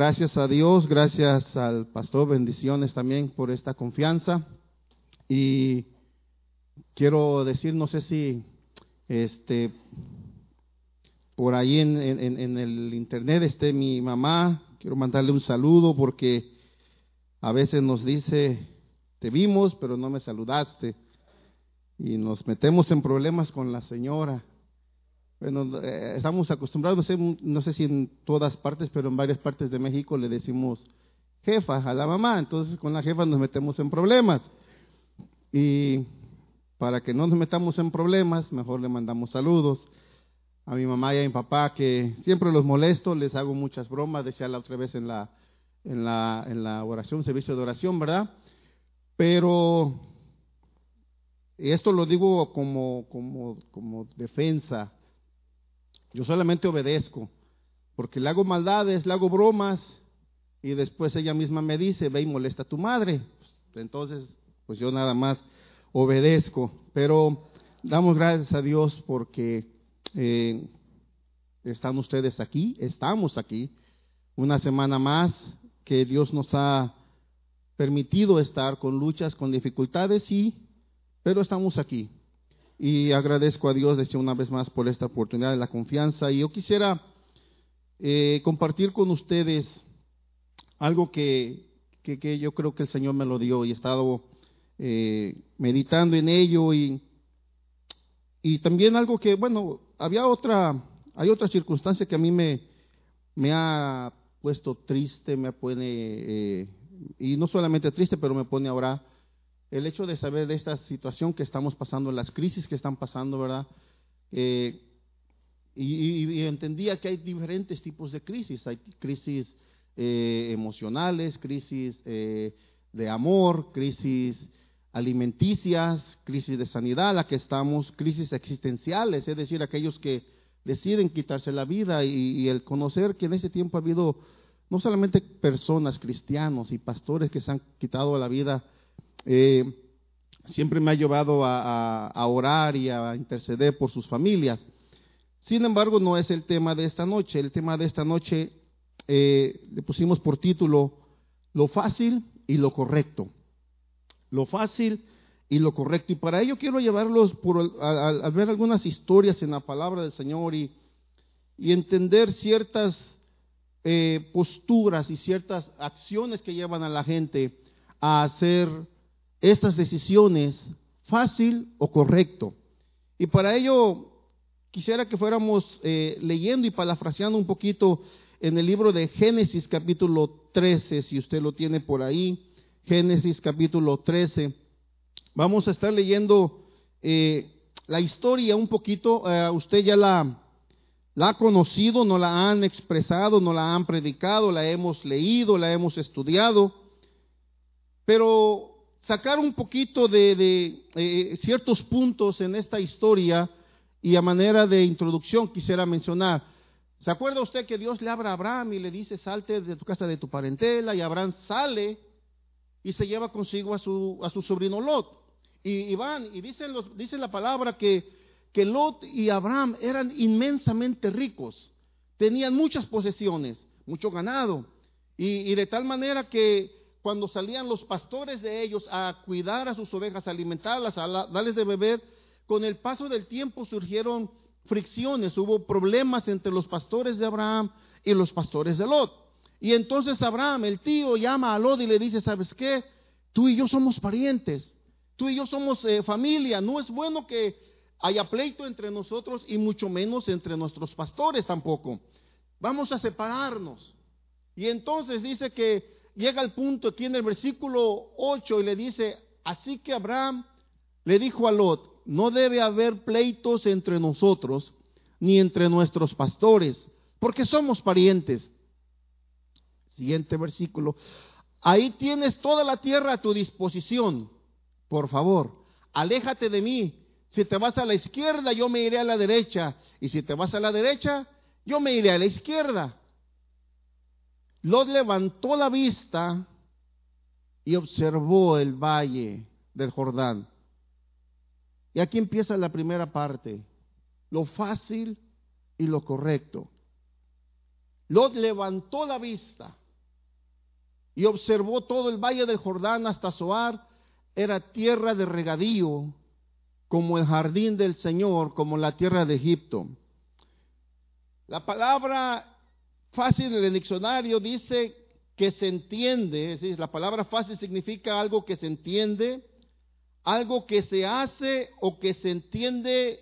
Gracias a Dios, gracias al pastor, bendiciones también por esta confianza. Y quiero decir, no sé si este por ahí en, en, el internet esté mi mamá, quiero mandarle un saludo porque a veces nos dice, te vimos, pero no me saludaste. Y nos metemos en problemas con la señora. Bueno, eh, estamos acostumbrados, no sé si en todas partes, pero en varias partes de México le decimos jefa a la mamá, entonces con la jefa nos metemos en problemas. Y para que no nos metamos en problemas, mejor le mandamos saludos a mi mamá y a mi papá, que siempre los molesto, les hago muchas bromas, decía la otra vez en la, en la, en la oración, servicio de oración, ¿verdad? Pero esto lo digo como, como, como defensa yo solamente obedezco, porque le hago maldades, le hago bromas, y después ella misma me dice, ve y molesta a tu madre. Entonces, pues yo nada más obedezco. Pero damos gracias a Dios porque eh, están ustedes aquí, estamos aquí, una semana más que Dios nos ha permitido estar con luchas, con dificultades, sí, pero estamos aquí y agradezco a Dios desde una vez más por esta oportunidad de la confianza. Y yo quisiera eh, compartir con ustedes algo que, que, yo creo que el Señor me lo dio y he estado eh, meditando en ello y, y también algo que, bueno, había otra, hay otra circunstancia que a mí me, me ha puesto triste, me pone, eh, y no solamente triste, pero me pone ahora el hecho de saber de esta situación que estamos pasando, las crisis que están pasando, ¿verdad? Eh, y, entendía que hay diferentes tipos de crisis. Hay crisis eh, emocionales, crisis eh, de amor, crisis alimenticias, crisis de sanidad, la que estamos, crisis existenciales, es decir, aquellos que deciden quitarse la vida y, el conocer que en ese tiempo ha habido no solamente personas, cristianos y pastores que se han quitado la vida, eh, siempre me ha llevado a, orar y a interceder por sus familias. Sin embargo, no es el tema de esta noche. El tema de esta noche eh, le pusimos por título Lo fácil y lo correcto. Lo fácil y lo correcto. Y para ello quiero llevarlos a, ver algunas historias en la palabra del Señor y, entender ciertas eh, posturas y ciertas acciones que llevan a la gente a hacer estas decisiones fácil o correcto. Y para ello quisiera que fuéramos eh, leyendo y parafraseando un poquito en el libro de Génesis capítulo 13, si usted lo tiene por ahí, Génesis capítulo 13. Vamos a estar leyendo eh, la historia un poquito, eh, usted ya la, la ha conocido, no la han expresado, no la han predicado, la hemos leído, la hemos estudiado, pero sacar un poquito de, eh, ciertos puntos en esta historia y a manera de introducción quisiera mencionar. ¿Se acuerda usted que Dios le habla a Abraham y le dice, salte de tu casa de tu parentela? Y Abraham sale y se lleva consigo a su, sobrino Lot. Y, van, y dicen dice la palabra que, que Lot y Abraham eran inmensamente ricos, tenían muchas posesiones, mucho ganado. y de tal manera que cuando salían los pastores de ellos a cuidar a sus ovejas, a alimentarlas, a darles de beber, con el paso del tiempo surgieron fricciones, hubo problemas entre los pastores de Abraham y los pastores de Lot. Y entonces Abraham, el tío, llama a Lot y le dice, ¿sabes qué? Tú y yo somos parientes, tú y yo somos eh, familia, no es bueno que haya pleito entre nosotros y mucho menos entre nuestros pastores tampoco. Vamos a separarnos. Y entonces dice que llega al punto aquí en el versículo 8 y le dice, así que Abraham le dijo a Lot, no debe haber pleitos entre nosotros ni entre nuestros pastores, porque somos parientes. Siguiente versículo. Ahí tienes toda la tierra a tu disposición. Por favor, aléjate de mí. Si te vas a la izquierda, yo me iré a la derecha. Y si te vas a la derecha, yo me iré a la izquierda. Lot levantó la vista y observó el valle del Jordán. Y aquí empieza la primera parte, lo fácil y lo correcto. Lot levantó la vista. y observó todo el valle del Jordán hasta Zoar, era tierra de regadío, como el jardín del Señor, como la tierra de Egipto. La palabra fácil en el diccionario dice que se entiende, es decir, la palabra fácil significa algo que se entiende, algo que se hace o que se entiende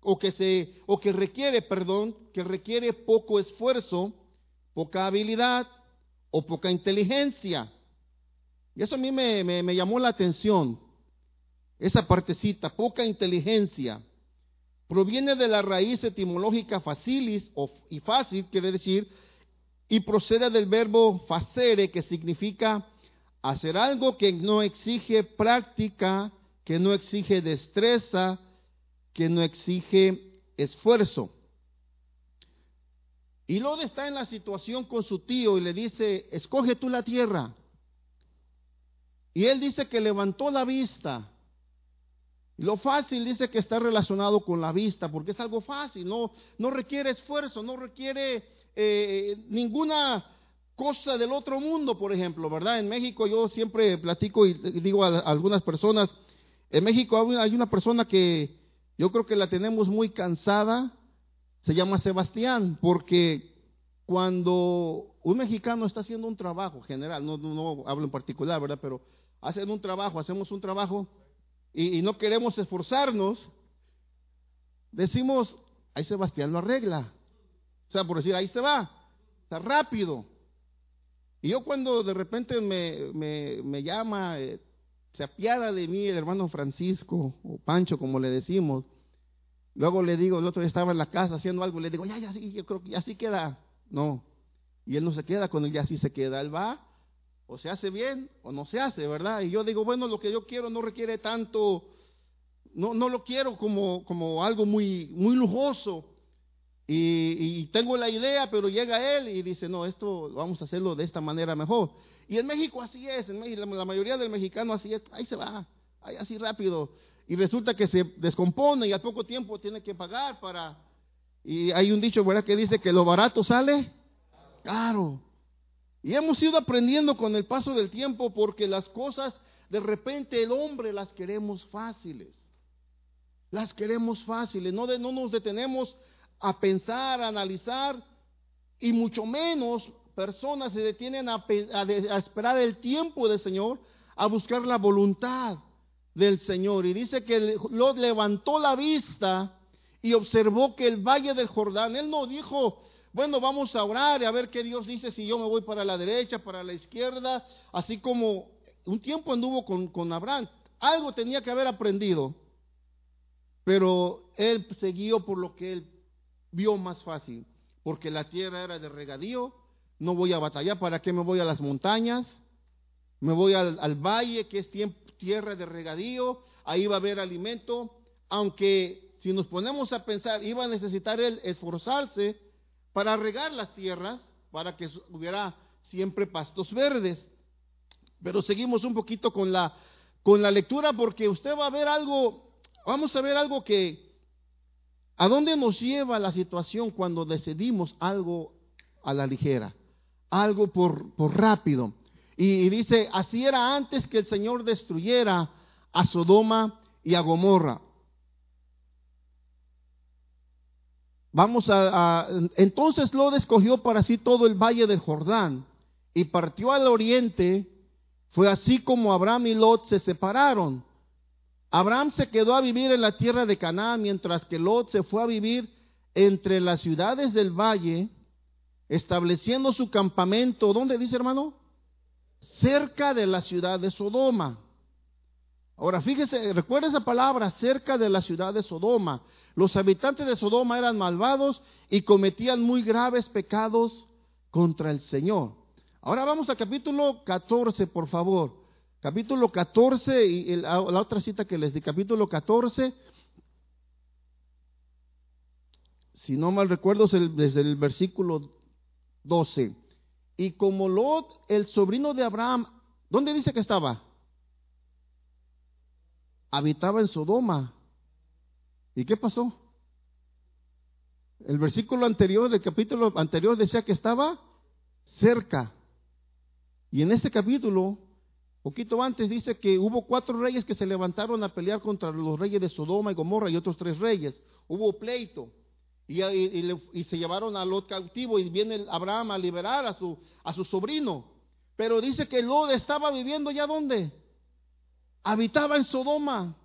o que se o que requiere, perdón, que requiere poco esfuerzo, poca habilidad o poca inteligencia. Y eso a mí me, me, llamó la atención, esa partecita, poca inteligencia. Proviene de la raíz etimológica facilis o, y fácil, quiere decir, y procede del verbo facere, que significa hacer algo que no exige práctica, que no exige destreza, que no exige esfuerzo. Y Lot está en la situación con su tío y le dice, escoge tú la tierra. Y él dice que levantó la vista. Lo fácil dice que está relacionado con la vista, porque es algo fácil, no, no requiere esfuerzo, no requiere eh, ninguna cosa del otro mundo, por ejemplo, ¿verdad? En México yo siempre platico y digo a, algunas personas, en México hay una persona que yo creo que la tenemos muy cansada, se llama Sebastián, porque cuando un mexicano está haciendo un trabajo general, no, no, hablo en particular, ¿verdad? Pero hacen un trabajo, hacemos un trabajo y, no queremos esforzarnos, decimos, ahí Sebastián lo arregla. O sea, por decir, ahí se va, está rápido. Y yo cuando de repente me, me, me llama, eh, se apiada de mí el hermano Francisco, o Pancho como le decimos, luego le digo, el otro día estaba en la casa haciendo algo, le digo, ya, ya, sí, yo creo que ya sí queda. No, y él no se queda con él, ya sí se queda, él va, o se hace bien o no se hace, ¿verdad? Y yo digo, bueno, lo que yo quiero no requiere tanto, no, no lo quiero como, como algo muy, muy lujoso. Y, tengo la idea, pero llega él y dice, no, esto vamos a hacerlo de esta manera mejor. Y en México así es, en México, la mayoría del mexicano así es, ahí se va, ahí así rápido. Y resulta que se descompone y al poco tiempo tiene que pagar para... Y hay un dicho, ¿verdad?, que dice que lo barato sale caro. Y hemos ido aprendiendo con el paso del tiempo porque las cosas, de repente el hombre las queremos fáciles. Las queremos fáciles, no, de, no nos detenemos a pensar, a analizar, y mucho menos personas se detienen a, esperar el tiempo del Señor, a buscar la voluntad del Señor. Y dice que Lot levantó la vista y observó que el valle del Jordán, él no dijo, bueno, vamos a orar y a ver qué Dios dice si yo me voy para la derecha, para la izquierda, así como un tiempo anduvo con, con Abraham. Algo tenía que haber aprendido, pero él siguió por lo que él vio más fácil, porque la tierra era de regadío, no voy a batallar, ¿para qué me voy a las montañas? Me voy al, valle, que es tierra de regadío, ahí va a haber alimento, aunque si nos ponemos a pensar, iba a necesitar él esforzarse para regar las tierras, para que hubiera siempre pastos verdes. Pero seguimos un poquito con la, con la lectura porque usted va a ver algo, vamos a ver algo que ¿A dónde nos lleva la situación cuando decidimos algo a la ligera? Algo por, por rápido. Y, dice, así era antes que el Señor destruyera a Sodoma y a Gomorra. Vamos a, entonces Lot escogió para sí todo el valle del Jordán y partió al oriente. Fue así como Abraham y Lot se separaron. Abraham se quedó a vivir en la tierra de Canaán, mientras que Lot se fue a vivir entre las ciudades del valle, estableciendo su campamento, ¿dónde dice hermano? Cerca de la ciudad de Sodoma. Ahora fíjese, recuerda esa palabra, cerca de la ciudad de Sodoma. Los habitantes de Sodoma eran malvados y cometían muy graves pecados contra el Señor. Ahora vamos al capítulo 14, por favor capítulo 14, y la otra cita que les di, capítulo 14, si no mal recuerdo, es desde el versículo 12. Y como Lot, el sobrino de Abraham, ¿dónde dice que estaba? Habitaba en Sodoma. ¿Y qué pasó? El versículo anterior, del capítulo anterior, decía que estaba cerca Y en este capítulo, poquito antes, dice que hubo cuatro reyes que se levantaron a pelear contra los reyes de Sodoma y Gomorra y otros tres reyes. Hubo pleito. Y, se llevaron a Lot cautivo y viene Abraham a liberar a su, a su sobrino. Pero dice que Lot estaba viviendo ya donde? Habitaba en Sodoma.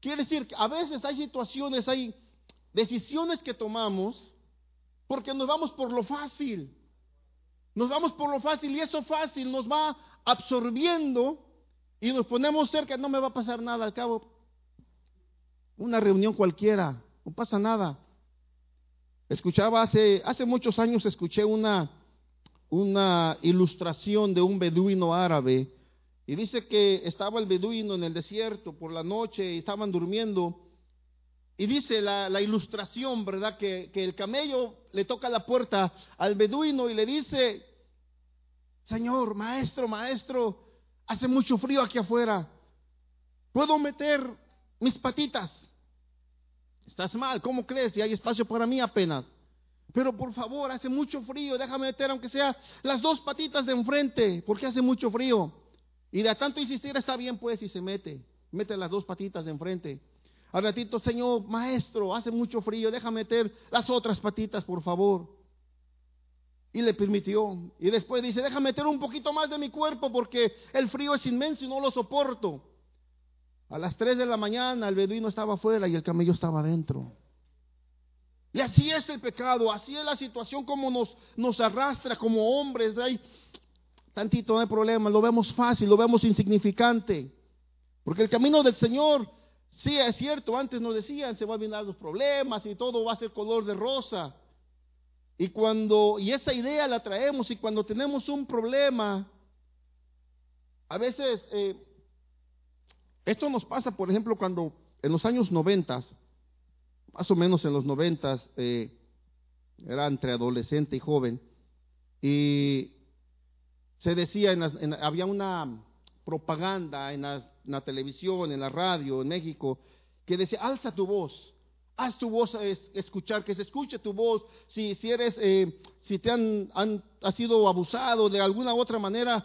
Quiere decir que a veces hay situaciones, hay decisiones que tomamos porque nos vamos por lo fácil. Nos vamos por lo fácil y eso fácil nos va absorbiendo y nos ponemos cerca, no me va a pasar nada al cabo. Una reunión cualquiera, no pasa nada. Escuchaba hace, hace muchos años, escuché una, una ilustración de un beduino árabe y dice que estaba el beduino en el desierto por la noche y estaban durmiendo. Y dice la, ilustración, ¿verdad? Que, que, el camello le toca la puerta al beduino y le dice, Señor, maestro, maestro, hace mucho frío aquí afuera. ¿Puedo meter mis patitas? Estás mal, ¿cómo crees? Si hay espacio para mí apenas. Pero por favor, hace mucho frío, déjame meter aunque sea las dos patitas de enfrente, porque hace mucho frío. Y de tanto insistir está bien pues y se mete, mete las dos patitas de enfrente. Al ratito, Señor, maestro, hace mucho frío, deja meter las otras patitas, por favor. Y le permitió. Y después dice, deja meter un poquito más de mi cuerpo porque el frío es inmenso y no lo soporto. A las 3 de la mañana el beduino estaba afuera y el camello estaba adentro. Y así es el pecado, así es la situación como nos, nos arrastra como hombres. Hay tantito no hay problema, lo vemos fácil, lo vemos insignificante. Porque el camino del Señor, sí es cierto, antes nos decían, se van a venir los problemas y todo va a ser color de rosa. Y cuando, y esa idea la traemos y cuando tenemos un problema, a veces, eh, esto nos pasa, por ejemplo, cuando en los años noventas, más o menos en los noventas, eh, era entre adolescente y joven, y se decía, en había una propaganda en la, televisión, en la radio, en México, que decía, alza tu voz, haz tu voz escuchar, que se escuche tu voz, si, si eres, eh, si te han, han sido abusado de alguna u otra manera,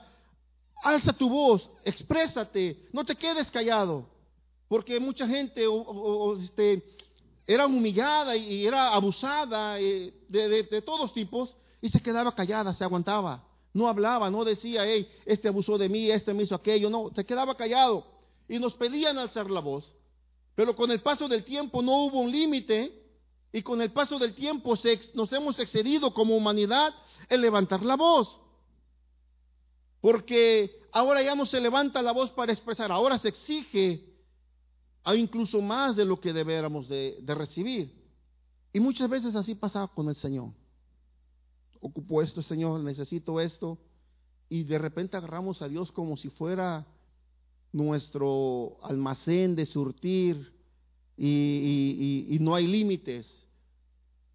alza tu voz, exprésate, no te quedes callado, porque mucha gente este, era humillada y era abusada eh, de, de todos tipos y se quedaba callada, se aguantaba. No hablaba, no decía, hey, este abusó de mí, este me hizo aquello, no, se quedaba callado. Y nos pedían alzar la voz. Pero con el paso del tiempo no hubo un límite y con el paso del tiempo nos hemos excedido como humanidad en levantar la voz. Porque ahora ya no se levanta la voz para expresar, ahora se exige a incluso más de lo que debiéramos de, de recibir. Y muchas veces así pasa con el Señor ocupo esto, Señor, necesito esto. Y de repente agarramos a Dios como si fuera nuestro almacén de surtir y, no hay límites,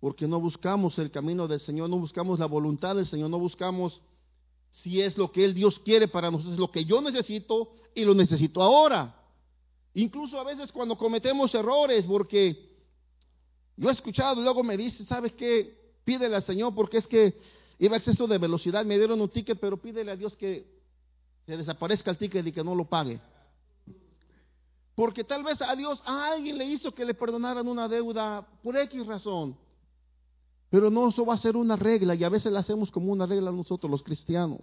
porque no buscamos el camino del Señor, no buscamos la voluntad del Señor, no buscamos si es lo que Él Dios quiere para nosotros, es lo que yo necesito y lo necesito ahora. Incluso a veces cuando cometemos errores, porque yo he escuchado, luego me dice, ¿sabes qué? Pídele al Señor porque es que iba a exceso de velocidad, me dieron un ticket, pero pídele a Dios que se desaparezca el ticket y que no lo pague. Porque tal vez a Dios, a alguien le hizo que le perdonaran una deuda por X razón. Pero no, eso va a ser una regla y a veces la hacemos como una regla nosotros los cristianos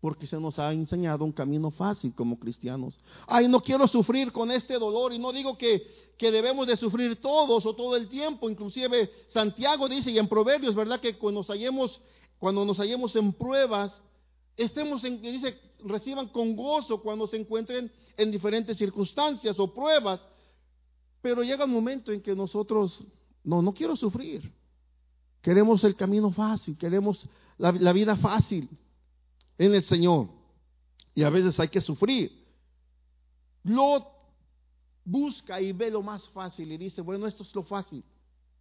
porque se nos ha enseñado un camino fácil como cristianos. Ay, no quiero sufrir con este dolor y no digo que, que debemos de sufrir todos o todo el tiempo, inclusive Santiago dice y en Proverbios, ¿verdad? Que cuando nos hallemos, cuando nos hallemos en pruebas, estemos en, dice, reciban con gozo cuando se encuentren en diferentes circunstancias o pruebas, pero llega un momento en que nosotros, no, no quiero sufrir, queremos el camino fácil, queremos la, la vida fácil en el Señor. Y a veces hay que sufrir. Lot busca y ve lo más fácil y dice, bueno, esto es lo fácil.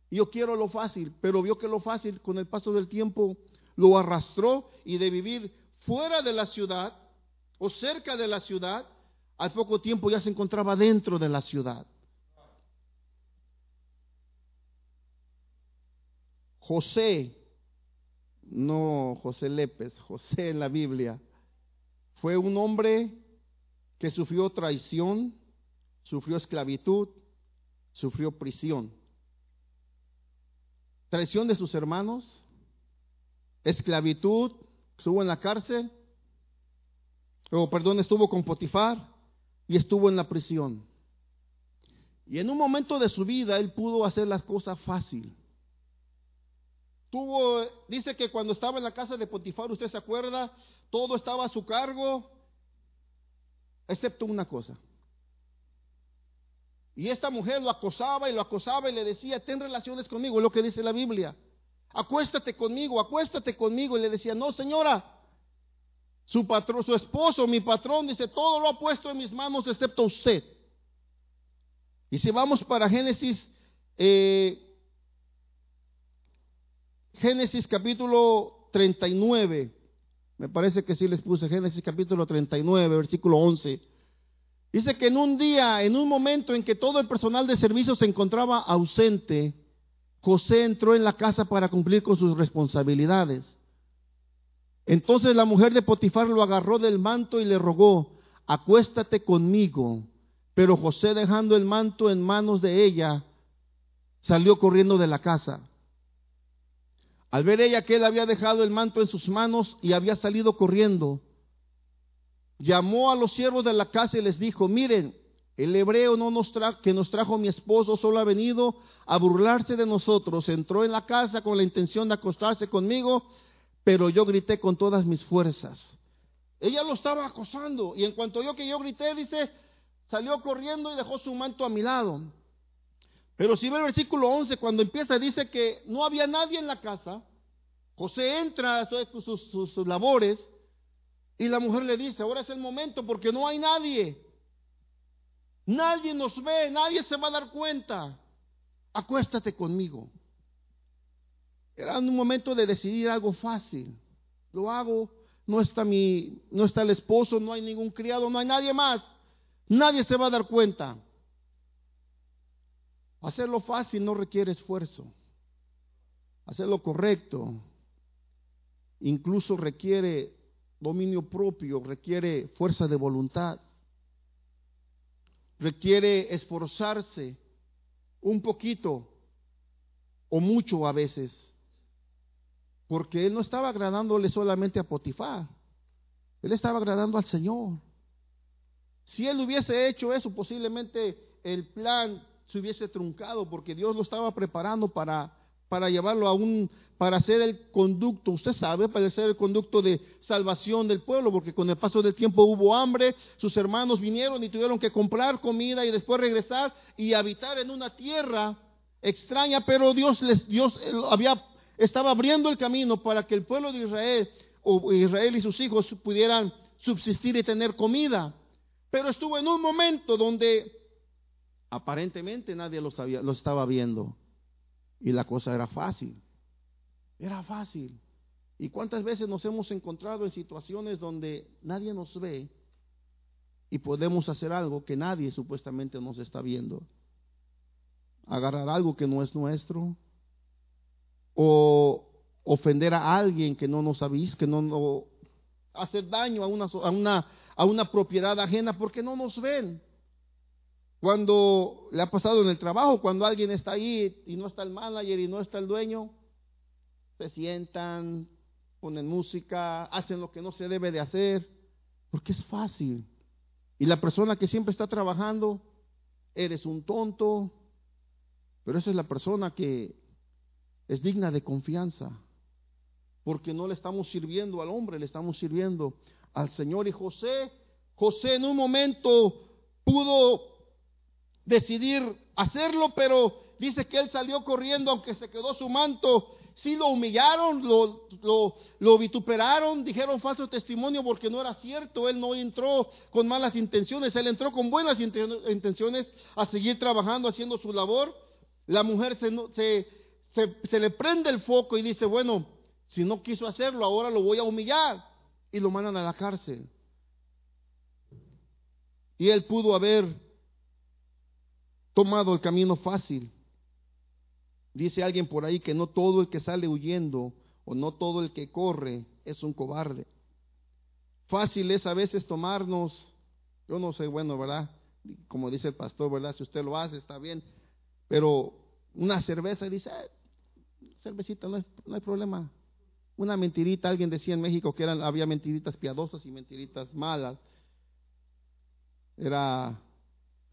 Yo quiero lo fácil, pero vio que lo fácil con el paso del tiempo lo arrastró y de vivir fuera de la ciudad o cerca de la ciudad, al poco tiempo ya se encontraba dentro de la ciudad. José no José Lépez, José en la Biblia, fue un hombre que sufrió traición, sufrió esclavitud, sufrió prisión. Traición de sus hermanos, esclavitud, estuvo en la cárcel, o perdón, estuvo con Potifar y estuvo en la prisión. Y en un momento de su vida él pudo hacer las cosas fácil. Dice que cuando estaba en la casa de Potifar, usted se acuerda, todo estaba a su cargo, excepto una cosa. Y esta mujer lo acosaba y lo acosaba y le decía, ten relaciones conmigo, es lo que dice la Biblia. Acuéstate conmigo, acuéstate conmigo. Y le decía, no señora, su patrón, su esposo, mi patrón, dice, todo lo ha puesto en mis manos excepto usted. Y si vamos para Génesis, eh, Génesis capítulo 39, me parece que sí les puse Génesis capítulo 39, versículo 11. Dice que en un día, en un momento en que todo el personal de servicio se encontraba ausente, José entró en la casa para cumplir con sus responsabilidades. Entonces la mujer de Potifar lo agarró del manto y le rogó, acuéstate conmigo. Pero José dejando el manto en manos de ella, salió corriendo de la casa. Al ver ella que él había dejado el manto en sus manos y había salido corriendo, llamó a los siervos de la casa y les dijo, miren, el hebreo no nos que nos trajo mi esposo solo ha venido a burlarse de nosotros. Entró en la casa con la intención de acostarse conmigo, pero yo grité con todas mis fuerzas. Ella lo estaba acosando y en cuanto yo que yo grité, dice, salió corriendo y dejó su manto a mi lado. Pero si ve el versículo 11, cuando empieza, dice que no había nadie en la casa. José entra a sus, sus, labores y la mujer le dice, ahora es el momento porque no hay nadie. Nadie nos ve, nadie se va a dar cuenta. Acuéstate conmigo. Era un momento de decidir algo fácil. Lo hago, no está mi, no está el esposo, no hay ningún criado, no hay nadie más. Nadie se va a dar cuenta. Hacerlo fácil no requiere esfuerzo. Hacerlo correcto incluso requiere dominio propio, requiere fuerza de voluntad, requiere esforzarse un poquito o mucho a veces, porque él no estaba agradándole solamente a Potifar, él estaba agradando al Señor. Si él hubiese hecho eso, posiblemente el plan se hubiese truncado porque Dios lo estaba preparando para, para llevarlo a un, para hacer el conducto, usted sabe, para hacer el conducto de salvación del pueblo, porque con el paso del tiempo hubo hambre, sus hermanos vinieron y tuvieron que comprar comida y después regresar y habitar en una tierra extraña, pero Dios les, Dios había, estaba abriendo el camino para que el pueblo de Israel, o Israel y sus hijos pudieran subsistir y tener comida. Pero estuvo en un momento donde Aparentemente nadie lo, sabía, lo estaba viendo. Y la cosa era fácil. Era fácil. ¿Y cuántas veces nos hemos encontrado en situaciones donde nadie nos ve y podemos hacer algo que nadie supuestamente nos está viendo? Agarrar algo que no es nuestro o ofender a alguien que no nos avisa, que no, no hacer daño a una, a una, a una propiedad ajena porque no nos ven. Cuando le ha pasado en el trabajo, cuando alguien está ahí y no está el manager y no está el dueño, se sientan, ponen música, hacen lo que no se debe de hacer, porque es fácil. Y la persona que siempre está trabajando, eres un tonto, pero esa es la persona que es digna de confianza, porque no le estamos sirviendo al hombre, le estamos sirviendo al Señor. Y José, José en un momento pudo decidir hacerlo, pero dice que él salió corriendo aunque se quedó su manto. Sí lo humillaron, lo, lo, vituperaron, dijeron falso testimonio porque no era cierto. Él no entró con malas intenciones, él entró con buenas intenciones a seguir trabajando, haciendo su labor. La mujer se, se, se, se le prende el foco y dice, bueno, si no quiso hacerlo, ahora lo voy a humillar. Y lo mandan a la cárcel. Y él pudo haber tomado el camino fácil. Dice alguien por ahí que no todo el que sale huyendo o no todo el que corre es un cobarde. Fácil es a veces tomarnos, yo no sé, bueno, ¿verdad? Como dice el pastor, ¿verdad? Si usted lo hace, está bien, pero una cerveza dice, cervecita, no, no hay problema. Una mentirita, alguien decía en México que eran, había mentiritas piadosas y mentiritas malas. Era,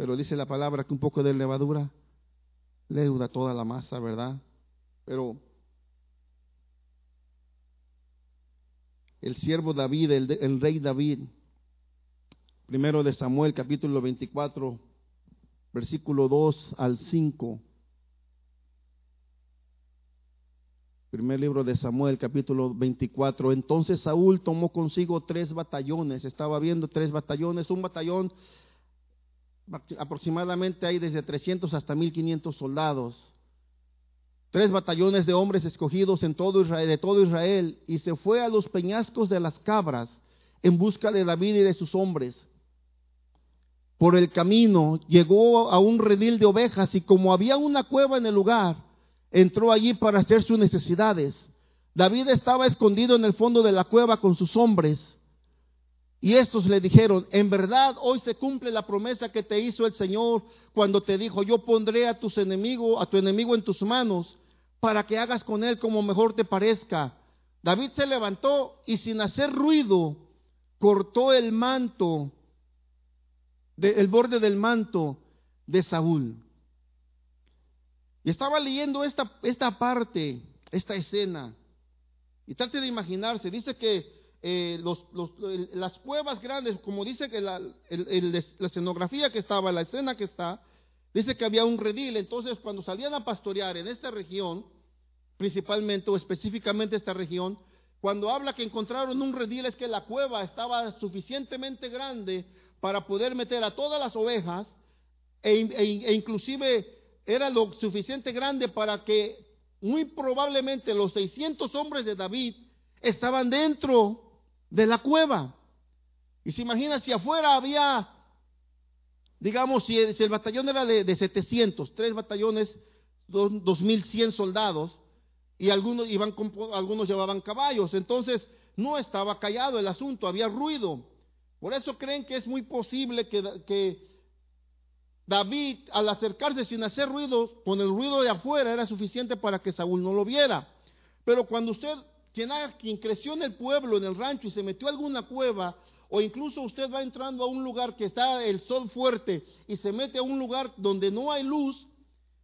pero dice la palabra que un poco de levadura leuda toda la masa, ¿verdad? Pero el siervo David, el, el, rey David, primero de Samuel, capítulo 24, versículo 2 al 5. Primer libro de Samuel, capítulo 24. Entonces Saúl tomó consigo tres batallones. Estaba viendo tres batallones. Un batallón aproximadamente hay desde 300 hasta 1500 soldados. Tres batallones de hombres escogidos en todo Israel, de todo Israel. Y se fue a los peñascos de las cabras en busca de David y de sus hombres. Por el camino llegó a un redil de ovejas y como había una cueva en el lugar, entró allí para hacer sus necesidades. David estaba escondido en el fondo de la cueva con sus hombres. Y estos le dijeron, en verdad hoy se cumple la promesa que te hizo el Señor cuando te dijo, yo pondré a tus enemigos, a tu enemigo en tus manos para que hagas con él como mejor te parezca. David se levantó y sin hacer ruido cortó el manto, el borde del manto de Saúl. Y estaba leyendo esta, esta parte, esta escena. Y trate de imaginarse, dice que eh, las cuevas grandes, como dice que la, la escenografía que estaba, la escena que está, dice que había un redil. Entonces, cuando salían a pastorear en esta región, principalmente o específicamente esta región, cuando habla que encontraron un redil es que la cueva estaba suficientemente grande para poder meter a todas las ovejas e, e, e inclusive era lo suficiente grande para que muy probablemente los 600 hombres de David estaban dentro de la cueva. Y se imagina si afuera había, digamos, si el, batallón era de, de, 700, tres batallones, dos, 2100 soldados, y algunos, iban algunos llevaban caballos. Entonces no estaba callado el asunto, había ruido. Por eso creen que es muy posible que David, al acercarse sin hacer ruido, con el ruido de afuera, era suficiente para que Saúl no lo viera. Pero cuando usted, quien, quien creció en el pueblo, en el rancho, y se metió a alguna cueva, o incluso usted va entrando a un lugar que está el sol fuerte y se mete a un lugar donde no hay luz,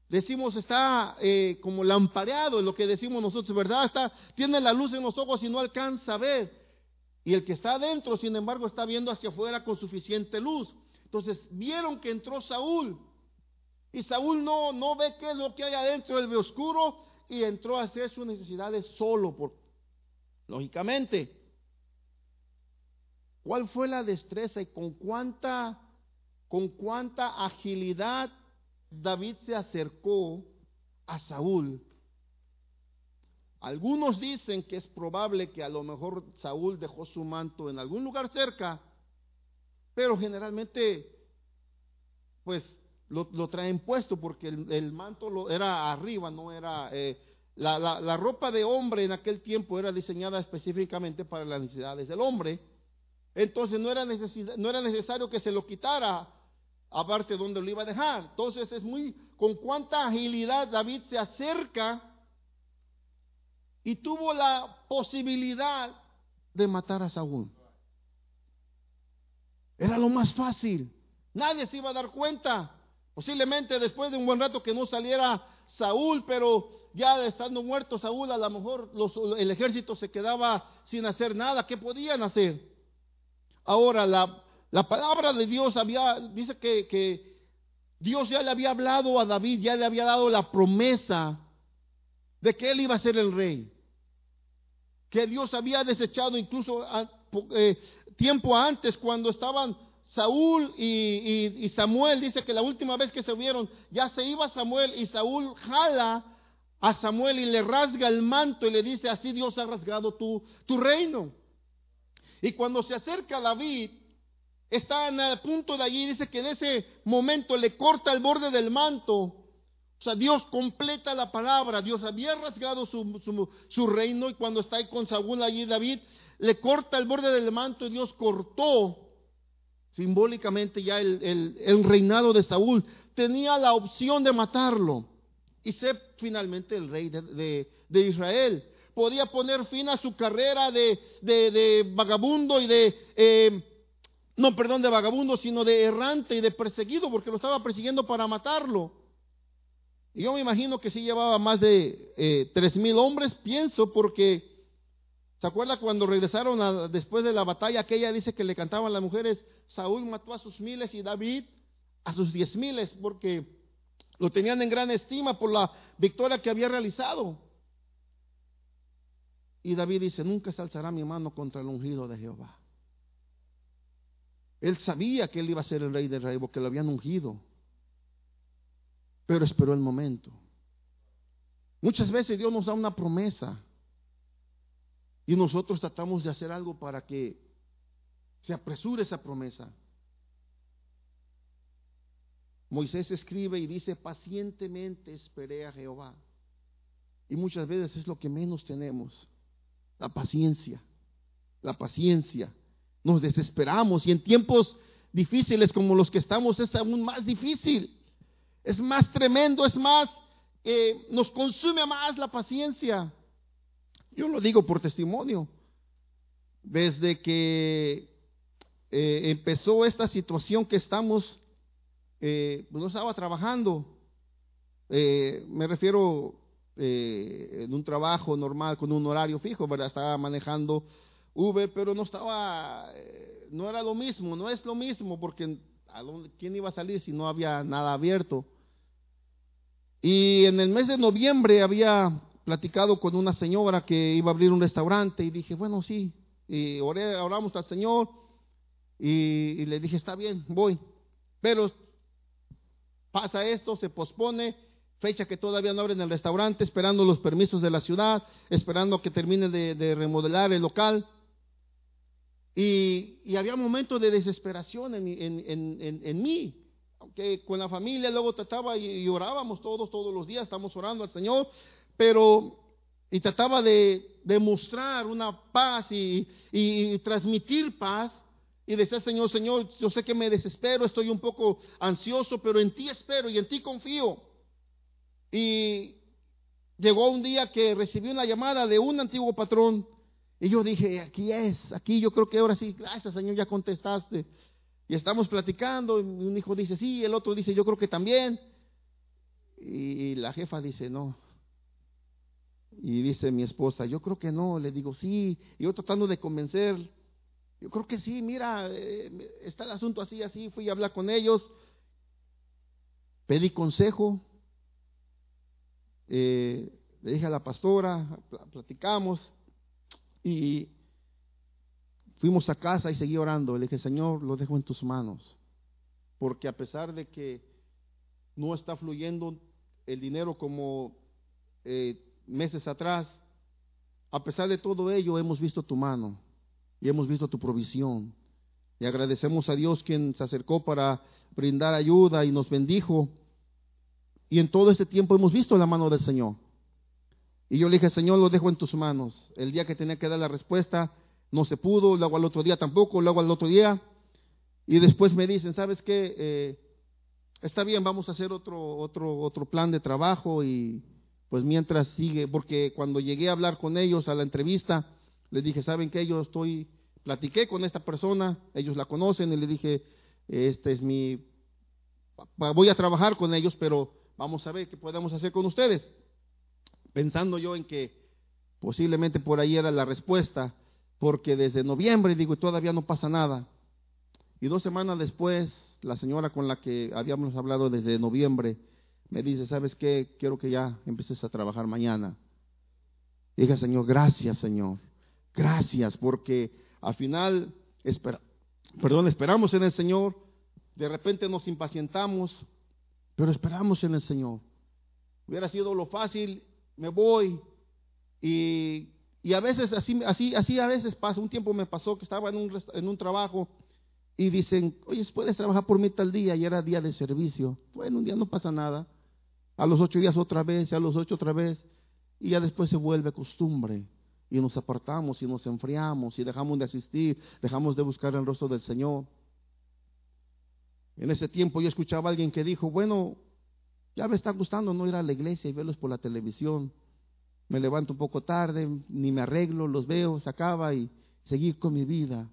decimos está eh, como lampareado, es lo que decimos nosotros, ¿verdad? Está, tiene la luz en los ojos y no alcanza a ver. Y el que está adentro, sin embargo, está viendo hacia afuera con suficiente luz. Entonces vieron que entró Saúl. Y Saúl no, no ve qué es lo que hay adentro del oscuro y entró a hacer sus necesidades solo, por, lógicamente. ¿Cuál fue la destreza y con cuánta, con cuánta agilidad David se acercó a Saúl? Algunos dicen que es probable que a lo mejor Saúl dejó su manto en algún lugar cerca pero generalmente pues lo, traen puesto porque el, manto lo, era arriba, no era... Eh, la, la, ropa de hombre en aquel tiempo era diseñada específicamente para las necesidades del hombre. Entonces no era, no era necesario que se lo quitara aparte donde lo iba a dejar. Entonces es muy, con cuánta agilidad David se acerca y tuvo la posibilidad de matar a Saúl. Era lo más fácil. Nadie se iba a dar cuenta. Posiblemente después de un buen rato que no saliera Saúl, pero ya estando muerto Saúl, a lo mejor el ejército se quedaba sin hacer nada. ¿Qué podían hacer? Ahora, la, la palabra de Dios había, dice que, que Dios ya le había hablado a David, ya le había dado la promesa de que él iba a ser el rey. Que Dios había desechado incluso eh, tiempo antes, cuando estaban Saúl y, Samuel, dice que la última vez que se vieron, ya se iba Samuel y Saúl jala a Samuel y le rasga el manto y le dice, así Dios ha rasgado tu, tu reino. Y cuando se acerca David, está en el punto de allí, dice que en ese momento le corta el borde del manto, O sea, Dios completa la palabra. Dios había rasgado su, su, reino y cuando está ahí con Saúl allí David, le corta el borde del manto y Dios cortó simbólicamente ya el, el, reinado de Saúl. Tenía la opción de matarlo y ser finalmente el rey de, de, Israel. Podía poner fin a su carrera de, de vagabundo y de... Eh, no, perdón, de vagabundo, sino de errante y de perseguido, porque lo estaba persiguiendo para matarlo. Y yo me imagino que sí llevaba más de eh, tres mil hombres, pienso, porque ¿se acuerda cuando regresaron después de la batalla aquella? Dice que le cantaban las mujeres, Saúl mató a sus miles y David a sus diez miles, porque lo tenían en gran estima por la victoria que había realizado. Y David dice, nunca se alzará mi mano contra el ungido de Jehová. Él sabía que él iba a ser el rey de Israel porque lo habían ungido pero esperó el momento. Muchas veces Dios nos da una promesa y nosotros tratamos de hacer algo para que se apresure esa promesa. Moisés escribe y dice, pacientemente esperé a Jehová. Y muchas veces es lo que menos tenemos, la paciencia, la paciencia. Nos desesperamos y en tiempos difíciles como los que estamos es aún más difícil es más tremendo, es más, eh, nos consume más la paciencia. Yo lo digo por testimonio. Desde que eh, empezó esta situación que estamos, eh, pues no estaba trabajando. me refiero en un trabajo normal con un horario fijo, ¿verdad? Estaba manejando Uber, pero no estaba, no era lo mismo, no es lo mismo, porque ¿a dónde, ¿quién iba a salir si no había nada abierto? Y en el mes de noviembre había platicado con una señora que iba a abrir un restaurante y dije, bueno, sí, y oré, oramos al Señor y, le dije, está bien, voy. Pero pasa esto, se pospone, fecha que todavía no abren el restaurante, esperando los permisos de la ciudad, esperando que termine de, remodelar el local. Y, había momentos de desesperación en, en, en mí aunque con la familia luego trataba y, orábamos todos, todos los días, estamos orando al Señor, pero y trataba de demostrar una paz y, transmitir paz. Y decía, Señor, Señor, yo sé que me desespero, estoy un poco ansioso, pero en ti espero y en ti confío. Y llegó un día que recibí una llamada de un antiguo patrón y yo dije, aquí es, aquí yo creo que ahora sí, gracias Señor, ya contestaste. Y estamos platicando, y un hijo dice sí, el otro dice yo creo que también. Y la jefa dice no. Y dice mi esposa, yo creo que no, le digo sí, y yo tratando de convencer, yo creo que sí, mira, eh, está el asunto así, así, fui a hablar con ellos, pedí consejo, eh, le dije a la pastora, platicamos, y Fuimos a casa y seguí orando. Le dije, Señor, lo dejo en tus manos. Porque a pesar de que no está fluyendo el dinero como eh, meses atrás, a pesar de todo ello hemos visto tu mano y hemos visto tu provisión. Y agradecemos a Dios quien se acercó para brindar ayuda y nos bendijo. Y en todo este tiempo hemos visto la mano del Señor. Y yo le dije, Señor, lo dejo en tus manos. El día que tenía que dar la respuesta, no se pudo, luego al otro día tampoco, luego al otro día. Y después me dicen, ¿sabes qué? Eh, está bien, vamos a hacer otro, otro, otro plan de trabajo y pues mientras sigue, porque cuando llegué a hablar con ellos a la entrevista, les dije, ¿saben qué? Yo estoy, platiqué con esta persona, ellos la conocen y le dije, este es mi, voy a trabajar con ellos, pero vamos a ver qué podemos hacer con ustedes. Pensando yo en que posiblemente por ahí era la respuesta, porque desde noviembre, digo, todavía no pasa nada. Y dos semanas después, la señora con la que habíamos hablado desde noviembre me dice, ¿sabes qué? Quiero que ya empieces a trabajar mañana. Dije, Señor, gracias, Señor. Gracias, porque al final, espera, perdón, esperamos en el Señor. De repente nos impacientamos, pero esperamos en el Señor. Hubiera sido lo fácil, me voy y y a veces, así, así, así a veces pasa, un tiempo me pasó que estaba en un, en un trabajo y dicen, oye, puedes trabajar por mí tal día y era día de servicio. Bueno, un día no pasa nada. A los ocho días otra vez, a los ocho otra vez. Y ya después se vuelve costumbre. Y nos apartamos y nos enfriamos y dejamos de asistir, dejamos de buscar el rostro del Señor. En ese tiempo yo escuchaba a alguien que dijo, bueno, ya me está gustando no ir a la iglesia y verlos por la televisión. Me levanto un poco tarde, ni me arreglo, los veo, se acaba y seguir con mi vida.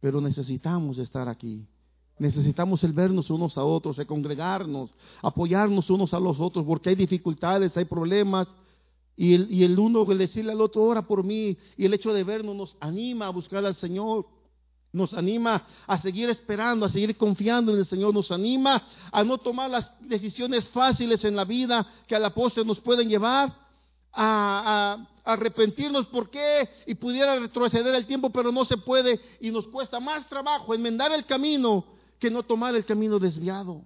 Pero necesitamos estar aquí. Necesitamos el vernos unos a otros, el congregarnos, apoyarnos unos a los otros, porque hay dificultades, hay problemas. Y el, y el uno decirle al otro, ora por mí. Y el hecho de vernos nos anima a buscar al Señor. Nos anima a seguir esperando, a seguir confiando en el Señor. Nos anima a no tomar las decisiones fáciles en la vida que a la postre nos pueden llevar a, a arrepentirnos. ¿Por qué? Y pudiera retroceder el tiempo, pero no se puede. Y nos cuesta más trabajo enmendar el camino que no tomar el camino desviado.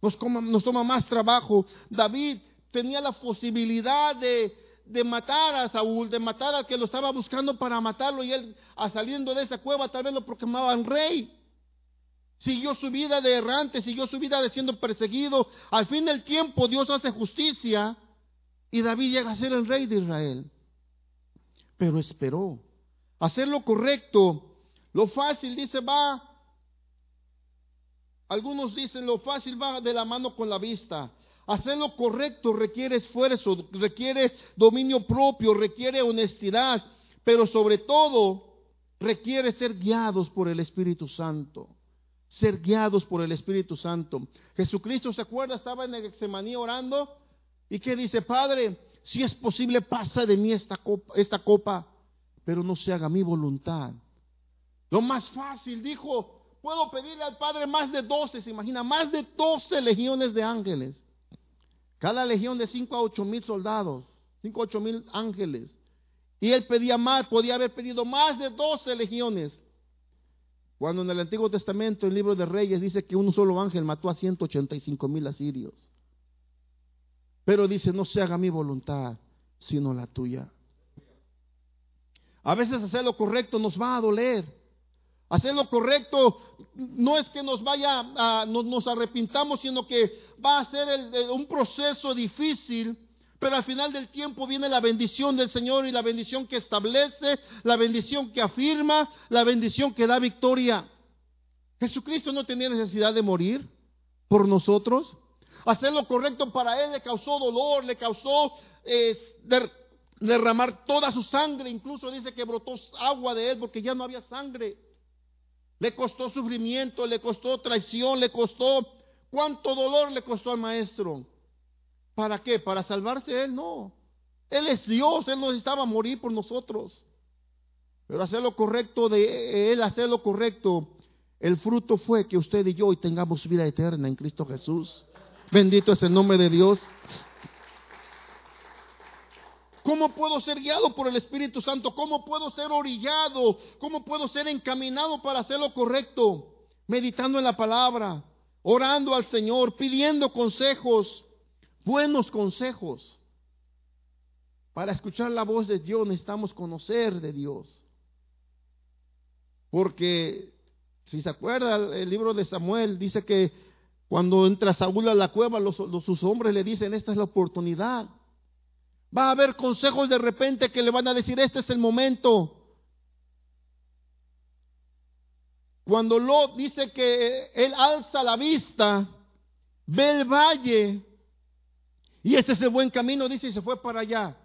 Nos, nos toma más trabajo. David tenía la posibilidad de, de matar a Saúl, de matar al que lo estaba buscando para matarlo y él a saliendo de esa cueva tal vez lo proclamaban rey. Siguió su vida de errante, siguió su vida de siendo perseguido. Al fin del tiempo Dios hace justicia y David llega a ser el rey de Israel. Pero esperó. Hacer lo correcto, lo fácil, dice, va algunos dicen lo fácil va de la mano con la vista. Hacer lo correcto requiere esfuerzo, requiere dominio propio, requiere honestidad, pero sobre todo requiere ser guiados por el Espíritu Santo. Ser guiados por el Espíritu Santo. Jesucristo, ¿se acuerda? Estaba en el orando. ¿Y que dice? Padre, si es posible, pasa de mí esta copa, esta copa, pero no se haga mi voluntad. Lo más fácil, dijo, Puedo pedirle al Padre más de doce, se imagina, más de doce legiones de ángeles. Cada legión de cinco a ocho mil soldados, cinco a ocho mil ángeles. Y él pedía más, podía haber pedido más de doce legiones. Cuando en el Antiguo Testamento, en el libro de Reyes, dice que un solo ángel mató a 185 mil asirios. Pero dice, no se haga mi voluntad, sino la tuya. A veces hacer lo correcto nos va a doler. Hacer lo correcto no es que nos vaya, a, nos, arrepintamos, sino que va a ser un proceso difícil, pero al final del tiempo viene la bendición del Señor y la bendición que establece, la bendición que afirma, la bendición que da victoria. Jesucristo no tenía necesidad de morir por nosotros. Hacer lo correcto para Él le causó dolor, le causó derramar toda su sangre, incluso dice que brotó agua de Él porque ya no había sangre. Le costó sufrimiento, le costó traición, le costó... ¿Cuánto dolor le costó al maestro? ¿Para qué? ¿Para salvarse él? No. Él es Dios, él no necesitaba morir por nosotros. Pero hacer lo correcto de él, hacer lo correcto, el fruto fue que usted y yo hoy tengamos vida eterna en Cristo Jesús. Bendito es el nombre de Dios. ¿Cómo puedo ser guiado por el Espíritu Santo? ¿Cómo puedo ser orillado? ¿Cómo puedo ser encaminado para hacer lo correcto? Meditando en la palabra, orando al Señor, pidiendo consejos, buenos consejos. Para escuchar la voz de Dios necesitamos conocer de Dios. Porque si se acuerda el libro de Samuel, dice que cuando entra Saúl a la cueva, los, sus hombres le dicen, esta es la oportunidad. Va a haber consejos de repente que le van a decir, este es el momento. Cuando Lot dice que él alza la vista, ve el valle, y este es el buen camino, dice, y se fue para allá.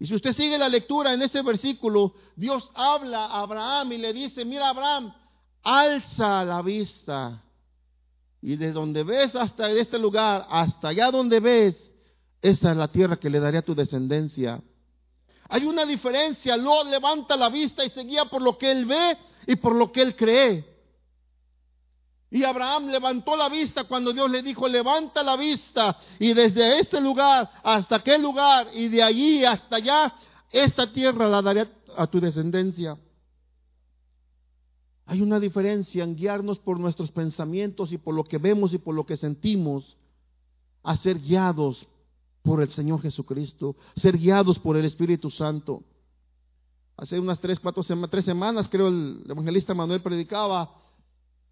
Y si usted sigue la lectura en ese versículo, Dios habla a Abraham y le dice, mira Abraham, alza la vista. Y de donde ves hasta este lugar, hasta allá donde ves, esa es la tierra que le daré a tu descendencia. Hay una diferencia. Lot levanta la vista y seguía por lo que él ve y por lo que él cree. Y Abraham levantó la vista cuando Dios le dijo, levanta la vista y desde este lugar hasta aquel lugar y de allí hasta allá, esta tierra la daré a tu descendencia. Hay una diferencia en guiarnos por nuestros pensamientos y por lo que vemos y por lo que sentimos, a ser guiados por el Señor Jesucristo, ser guiados por el Espíritu Santo. Hace unas tres, cuatro semanas, tres semanas creo el evangelista Manuel predicaba,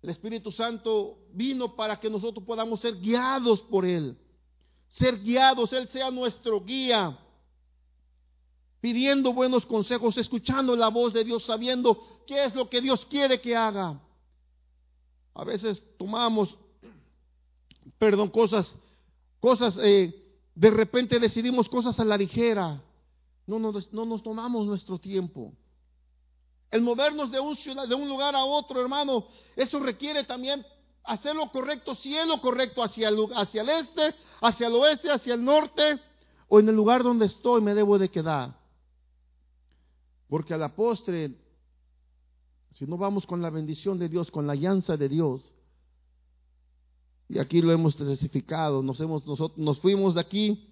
el Espíritu Santo vino para que nosotros podamos ser guiados por Él. ser guiados, Él sea nuestro guía, pidiendo buenos consejos, escuchando la voz de Dios, sabiendo qué es lo que Dios quiere que haga. A veces tomamos, perdón, cosas, cosas, eh, de repente decidimos cosas a la ligera. No, no, no nos tomamos nuestro tiempo. El movernos de un, de un lugar a otro, hermano, eso requiere también hacer lo correcto, si es lo correcto hacia el, hacia el este, hacia el oeste, hacia el norte, o en el lugar donde estoy me debo de quedar. Porque a la postre, si no vamos con la bendición de Dios, con la llanza de Dios, y aquí lo hemos testificado, nos, hemos, nosotros, nos fuimos de aquí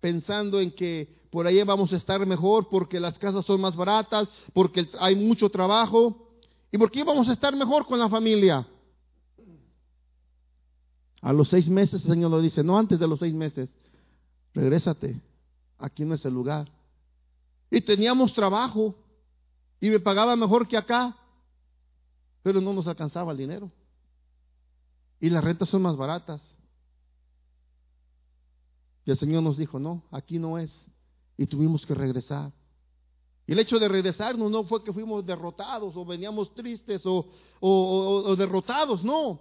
pensando en que por ahí vamos a estar mejor porque las casas son más baratas, porque hay mucho trabajo y porque vamos a estar mejor con la familia. A los seis meses el Señor lo dice, no antes de los seis meses, regrésate, aquí no es el lugar. Y teníamos trabajo y me pagaba mejor que acá, pero no nos alcanzaba el dinero. Y las rentas son más baratas. Y el Señor nos dijo, no, aquí no es. Y tuvimos que regresar. Y el hecho de regresarnos no fue que fuimos derrotados o veníamos tristes o, derrotados, no.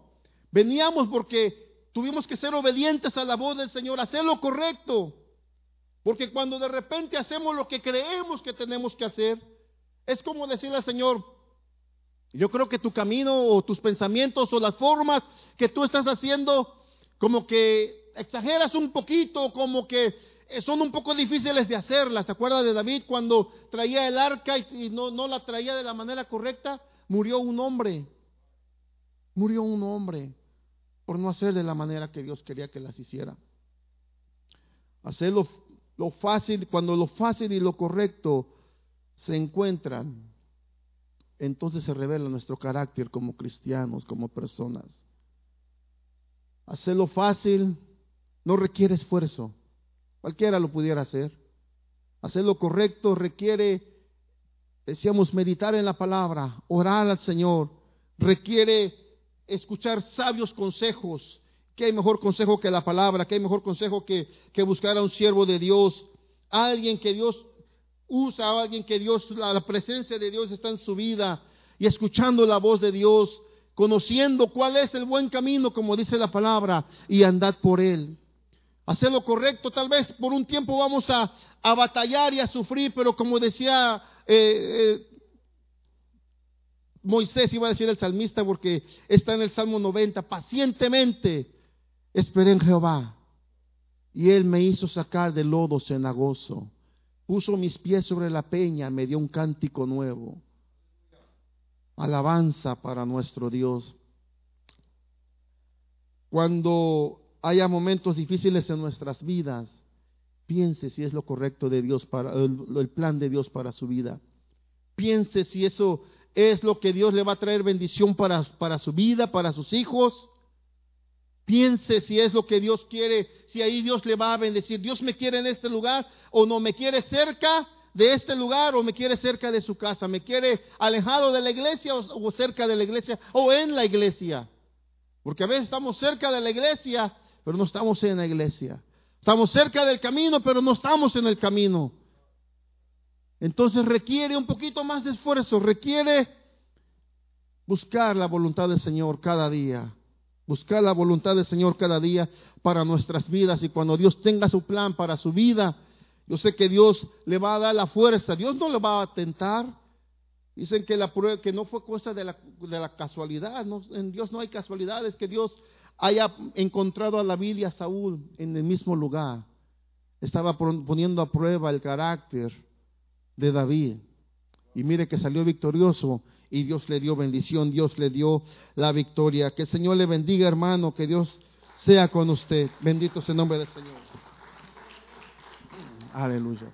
Veníamos porque tuvimos que ser obedientes a la voz del Señor, hacer lo correcto. Porque cuando de repente hacemos lo que creemos que tenemos que hacer, es como decirle al Señor, yo creo que tu camino o tus pensamientos o las formas que tú estás haciendo, como que exageras un poquito, como que eh, son un poco difíciles de hacerlas. ¿Se acuerda de David cuando traía el arca y, no, la traía de la manera correcta? Murió un hombre. Murió un hombre por no hacer de la manera que Dios quería que las hiciera. Hacer lo, lo fácil, cuando lo fácil y lo correcto se encuentran, entonces se revela nuestro carácter como cristianos, como personas. Hacerlo fácil no requiere esfuerzo. Cualquiera lo pudiera hacer. Hacer lo correcto requiere, decíamos, meditar en la palabra, orar al Señor. Requiere escuchar sabios consejos. ¿Qué hay mejor consejo que la palabra? ¿Qué hay mejor consejo que, que buscar a un siervo de Dios? Alguien que Dios usa, a alguien que Dios, la presencia de Dios está en su vida y escuchando la voz de Dios, conociendo cuál es el buen camino, como dice la palabra, y andad por él hacer lo correcto. Tal vez por un tiempo vamos a, batallar y a sufrir, pero como decía eh, eh, Moisés, iba a decir el salmista porque está en el Salmo 90, pacientemente esperé en Jehová y él me hizo sacar del lodo cenagoso. Puso mis pies sobre la peña, me dio un cántico nuevo. Alabanza para nuestro Dios. Cuando haya momentos difíciles en nuestras vidas, piense si es lo correcto de Dios para el, plan de Dios para su vida. Piense si eso es lo que Dios le va a traer bendición para, para su vida, para sus hijos. Piense si es lo que Dios quiere, si ahí Dios le va a bendecir. Dios me quiere en este lugar o no me quiere cerca de este lugar o me quiere cerca de su casa, me quiere alejado de la iglesia o cerca de la iglesia o en la iglesia. Porque a veces estamos cerca de la iglesia pero no estamos en la iglesia. Estamos cerca del camino, pero no estamos en el camino. Entonces requiere un poquito más de esfuerzo, requiere buscar la voluntad del Señor cada día. Buscar la voluntad del Señor cada día para nuestras vidas y cuando Dios tenga su plan para su vida, yo sé que Dios le va a dar la fuerza, Dios no le va a tentar. Dicen que, la prueba, que no fue cosa de la, de la casualidad, en Dios no hay casualidades, que Dios haya encontrado a la y a Saúl en el mismo lugar. Estaba poniendo a prueba el carácter de David. Y mire que salió victorioso y Dios le dio bendición, Dios le dio la victoria. Que el Señor le bendiga, hermano, que Dios sea con usted. Bendito sea el nombre del Señor. Aleluya.